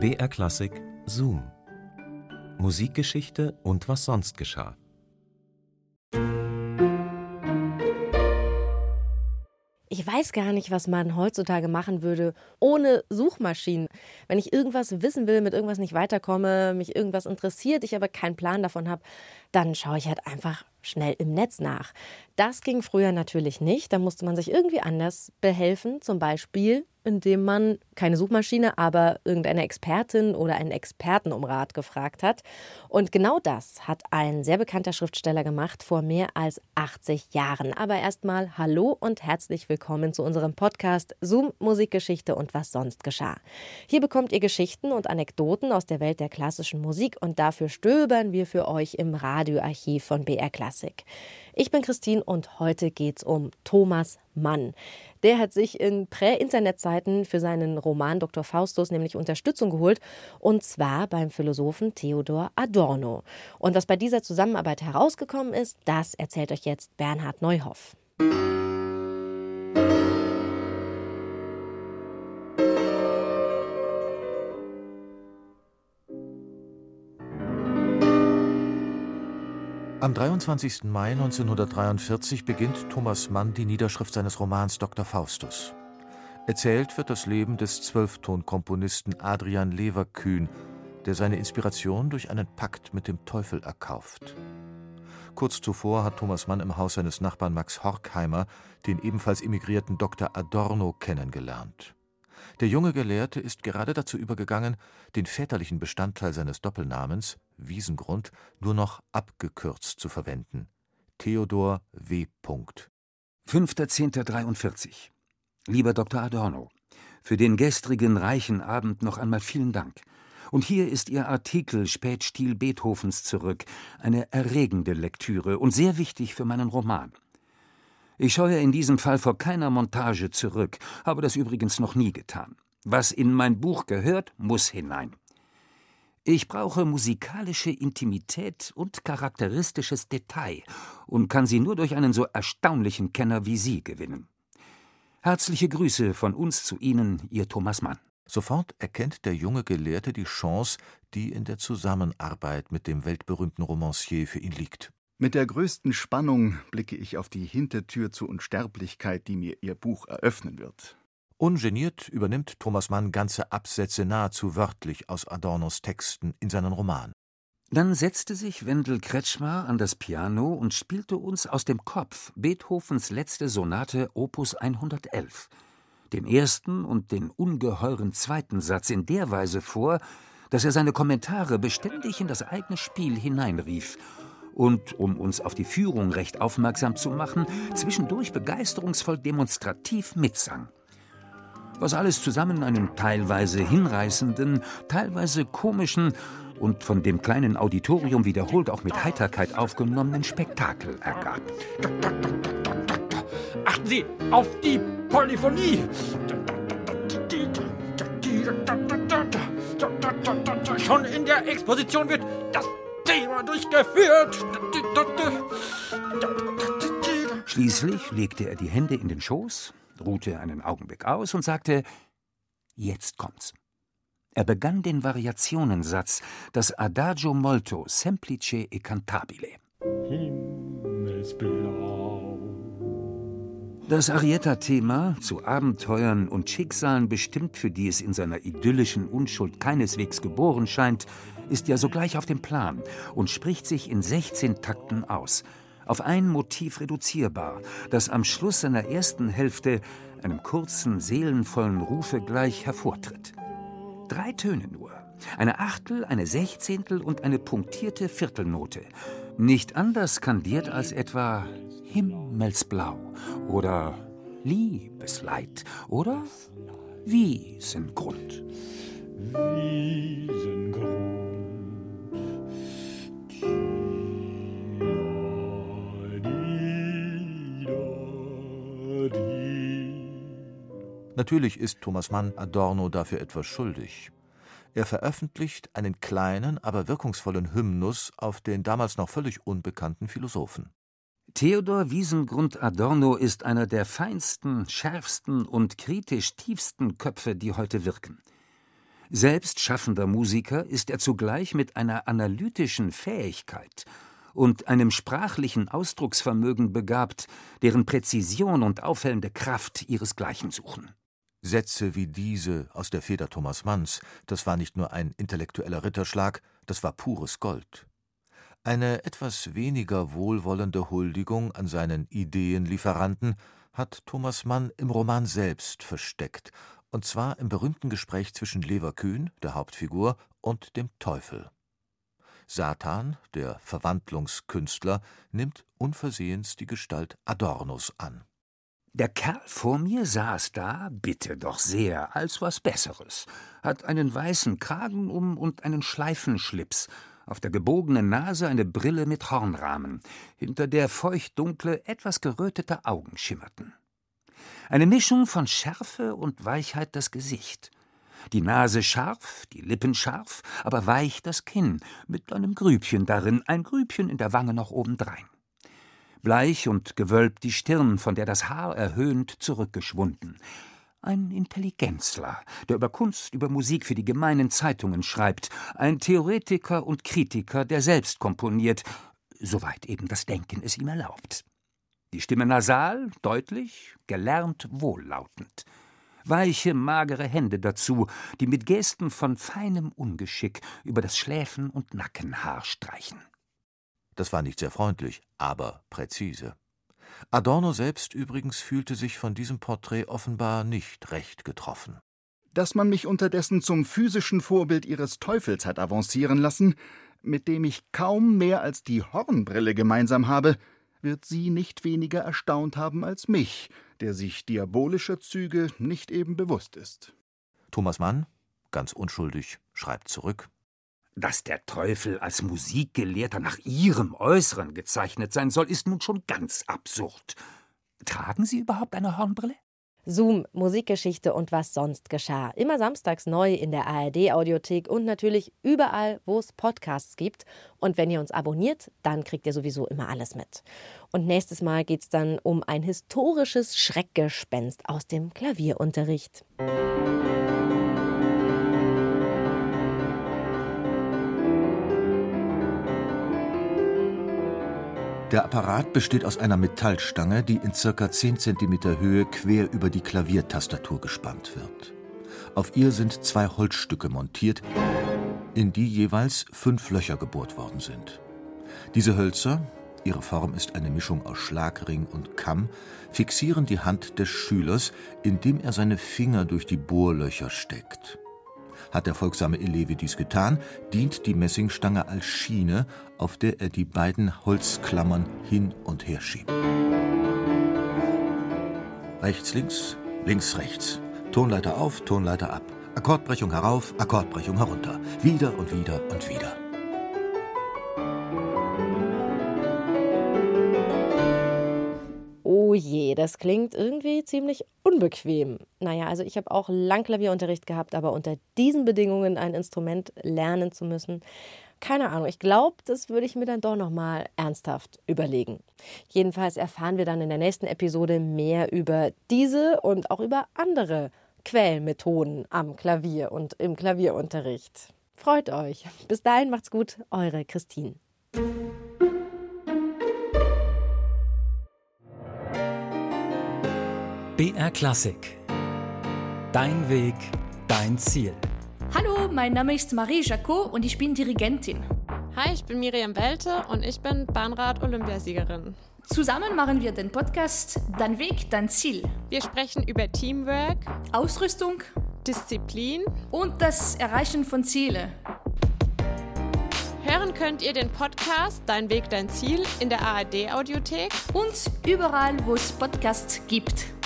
BR Klassik Zoom. Musikgeschichte und was sonst geschah. Ich weiß gar nicht, was man heutzutage machen würde ohne Suchmaschinen. Wenn ich irgendwas wissen will, mit irgendwas nicht weiterkomme, mich irgendwas interessiert, ich aber keinen Plan davon habe, dann schaue ich halt einfach schnell im Netz nach. Das ging früher natürlich nicht. Da musste man sich irgendwie anders behelfen, zum Beispiel indem man keine Suchmaschine, aber irgendeine Expertin oder einen Experten um Rat gefragt hat. Und genau das hat ein sehr bekannter Schriftsteller gemacht vor mehr als 80 Jahren. Aber erstmal hallo und herzlich willkommen zu unserem Podcast Zoom Musikgeschichte und was sonst geschah. Hier bekommt ihr Geschichten und Anekdoten aus der Welt der klassischen Musik und dafür stöbern wir für euch im Radioarchiv von BR Klassik. Ich bin Christine und heute geht's um Thomas Mann. Der hat sich in Prä-Internet-Zeiten für seinen Roman Dr. Faustus nämlich Unterstützung geholt und zwar beim Philosophen Theodor Adorno. Und was bei dieser Zusammenarbeit herausgekommen ist, das erzählt euch jetzt Bernhard Neuhoff. Am 23. Mai 1943 beginnt Thomas Mann die Niederschrift seines Romans Dr. Faustus. Erzählt wird das Leben des Zwölftonkomponisten Adrian Leverkühn, der seine Inspiration durch einen Pakt mit dem Teufel erkauft. Kurz zuvor hat Thomas Mann im Haus seines Nachbarn Max Horkheimer den ebenfalls emigrierten Dr. Adorno kennengelernt. Der junge Gelehrte ist gerade dazu übergegangen, den väterlichen Bestandteil seines Doppelnamens, Wiesengrund, nur noch abgekürzt zu verwenden. Theodor W. 5.10.43 Lieber Dr. Adorno, für den gestrigen reichen Abend noch einmal vielen Dank. Und hier ist Ihr Artikel Spätstil Beethovens zurück, eine erregende Lektüre und sehr wichtig für meinen Roman. Ich scheue in diesem Fall vor keiner Montage zurück, habe das übrigens noch nie getan. Was in mein Buch gehört, muss hinein. Ich brauche musikalische Intimität und charakteristisches Detail und kann sie nur durch einen so erstaunlichen Kenner wie Sie gewinnen. Herzliche Grüße von uns zu Ihnen, Ihr Thomas Mann. Sofort erkennt der junge Gelehrte die Chance, die in der Zusammenarbeit mit dem weltberühmten Romancier für ihn liegt. Mit der größten Spannung blicke ich auf die Hintertür zur Unsterblichkeit, die mir Ihr Buch eröffnen wird. Ungeniert übernimmt Thomas Mann ganze Absätze nahezu wörtlich aus Adornos Texten in seinen Roman. Dann setzte sich Wendel Kretschmer an das Piano und spielte uns aus dem Kopf Beethovens letzte Sonate Opus 111, den ersten und den ungeheuren zweiten Satz in der Weise vor, dass er seine Kommentare beständig in das eigene Spiel hineinrief und, um uns auf die Führung recht aufmerksam zu machen, zwischendurch begeisterungsvoll demonstrativ mitsang. Was alles zusammen einen teilweise hinreißenden, teilweise komischen und von dem kleinen Auditorium wiederholt auch mit Heiterkeit aufgenommenen Spektakel ergab. Achten Sie auf die Polyphonie! Schon in der Exposition wird durchgeführt. Schließlich legte er die Hände in den Schoß, ruhte einen Augenblick aus und sagte: Jetzt kommt's. Er begann den Variationensatz, das Adagio molto semplice e cantabile. Himmelsblau. Das Arietta-Thema, zu Abenteuern und Schicksalen bestimmt, für die es in seiner idyllischen Unschuld keineswegs geboren scheint, ist ja sogleich auf dem Plan und spricht sich in 16 Takten aus, auf ein Motiv reduzierbar, das am Schluss seiner ersten Hälfte einem kurzen, seelenvollen Rufe gleich hervortritt. Drei Töne nur, eine Achtel, eine Sechzehntel und eine punktierte Viertelnote, nicht anders skandiert als etwa Himmelsblau oder Liebesleid oder Wiesengrund. Wiesengrund. Natürlich ist Thomas Mann Adorno dafür etwas schuldig. Er veröffentlicht einen kleinen, aber wirkungsvollen Hymnus auf den damals noch völlig unbekannten Philosophen. Theodor Wiesengrund Adorno ist einer der feinsten, schärfsten und kritisch tiefsten Köpfe, die heute wirken. Selbst schaffender Musiker ist er zugleich mit einer analytischen Fähigkeit und einem sprachlichen Ausdrucksvermögen begabt, deren Präzision und auffällende Kraft ihresgleichen suchen. Sätze wie diese aus der Feder Thomas Manns, das war nicht nur ein intellektueller Ritterschlag, das war pures Gold. Eine etwas weniger wohlwollende Huldigung an seinen Ideenlieferanten hat Thomas Mann im Roman selbst versteckt, und zwar im berühmten Gespräch zwischen Leverkühn, der Hauptfigur, und dem Teufel. Satan, der Verwandlungskünstler, nimmt unversehens die Gestalt Adornos an. Der Kerl vor mir saß da, bitte doch sehr, als was Besseres, hat einen weißen Kragen um und einen Schleifenschlips, auf der gebogenen Nase eine Brille mit Hornrahmen, hinter der feuchtdunkle, etwas gerötete Augen schimmerten. Eine Mischung von Schärfe und Weichheit das Gesicht. Die Nase scharf, die Lippen scharf, aber weich das Kinn, mit einem Grübchen darin, ein Grübchen in der Wange noch obendrein. Bleich und gewölbt die Stirn, von der das Haar erhöhnt zurückgeschwunden. Ein Intelligenzler, der über Kunst, über Musik für die gemeinen Zeitungen schreibt, ein Theoretiker und Kritiker, der selbst komponiert, soweit eben das Denken es ihm erlaubt. Die Stimme nasal, deutlich, gelernt, wohllautend. Weiche, magere Hände dazu, die mit Gesten von feinem Ungeschick über das Schläfen- und Nackenhaar streichen. Das war nicht sehr freundlich, aber präzise. Adorno selbst übrigens fühlte sich von diesem Porträt offenbar nicht recht getroffen. Dass man mich unterdessen zum physischen Vorbild ihres Teufels hat avancieren lassen, mit dem ich kaum mehr als die Hornbrille gemeinsam habe, wird sie nicht weniger erstaunt haben als mich, der sich diabolischer Züge nicht eben bewusst ist. Thomas Mann, ganz unschuldig, schreibt zurück dass der Teufel als Musikgelehrter nach Ihrem Äußeren gezeichnet sein soll, ist nun schon ganz absurd. Tragen Sie überhaupt eine Hornbrille? Zoom, Musikgeschichte und was sonst geschah. Immer samstags neu in der ARD-Audiothek und natürlich überall, wo es Podcasts gibt. Und wenn ihr uns abonniert, dann kriegt ihr sowieso immer alles mit. Und nächstes Mal geht es dann um ein historisches Schreckgespenst aus dem Klavierunterricht. Der Apparat besteht aus einer Metallstange, die in ca. 10 cm Höhe quer über die Klaviertastatur gespannt wird. Auf ihr sind zwei Holzstücke montiert, in die jeweils fünf Löcher gebohrt worden sind. Diese Hölzer, ihre Form ist eine Mischung aus Schlagring und Kamm, fixieren die Hand des Schülers, indem er seine Finger durch die Bohrlöcher steckt. Hat der folgsame Elevi dies getan, dient die Messingstange als Schiene, auf der er die beiden Holzklammern hin und her schiebt. Rechts, links, links, rechts. Tonleiter auf, Tonleiter ab. Akkordbrechung herauf, Akkordbrechung herunter. Wieder und wieder und wieder. Je, das klingt irgendwie ziemlich unbequem. Naja, also ich habe auch lang Klavierunterricht gehabt, aber unter diesen Bedingungen ein Instrument lernen zu müssen, keine Ahnung, ich glaube, das würde ich mir dann doch noch mal ernsthaft überlegen. Jedenfalls erfahren wir dann in der nächsten Episode mehr über diese und auch über andere Quellmethoden am Klavier und im Klavierunterricht. Freut euch. Bis dahin macht's gut, eure Christine. BR Klassik. Dein Weg, dein Ziel. Hallo, mein Name ist Marie Jacot und ich bin Dirigentin. Hi, ich bin Miriam Welte und ich bin Bahnrad-Olympiasiegerin. Zusammen machen wir den Podcast Dein Weg, dein Ziel. Wir sprechen über Teamwork, Ausrüstung, Disziplin und das Erreichen von Zielen. Hören könnt ihr den Podcast Dein Weg, dein Ziel in der ARD-Audiothek und überall, wo es Podcasts gibt.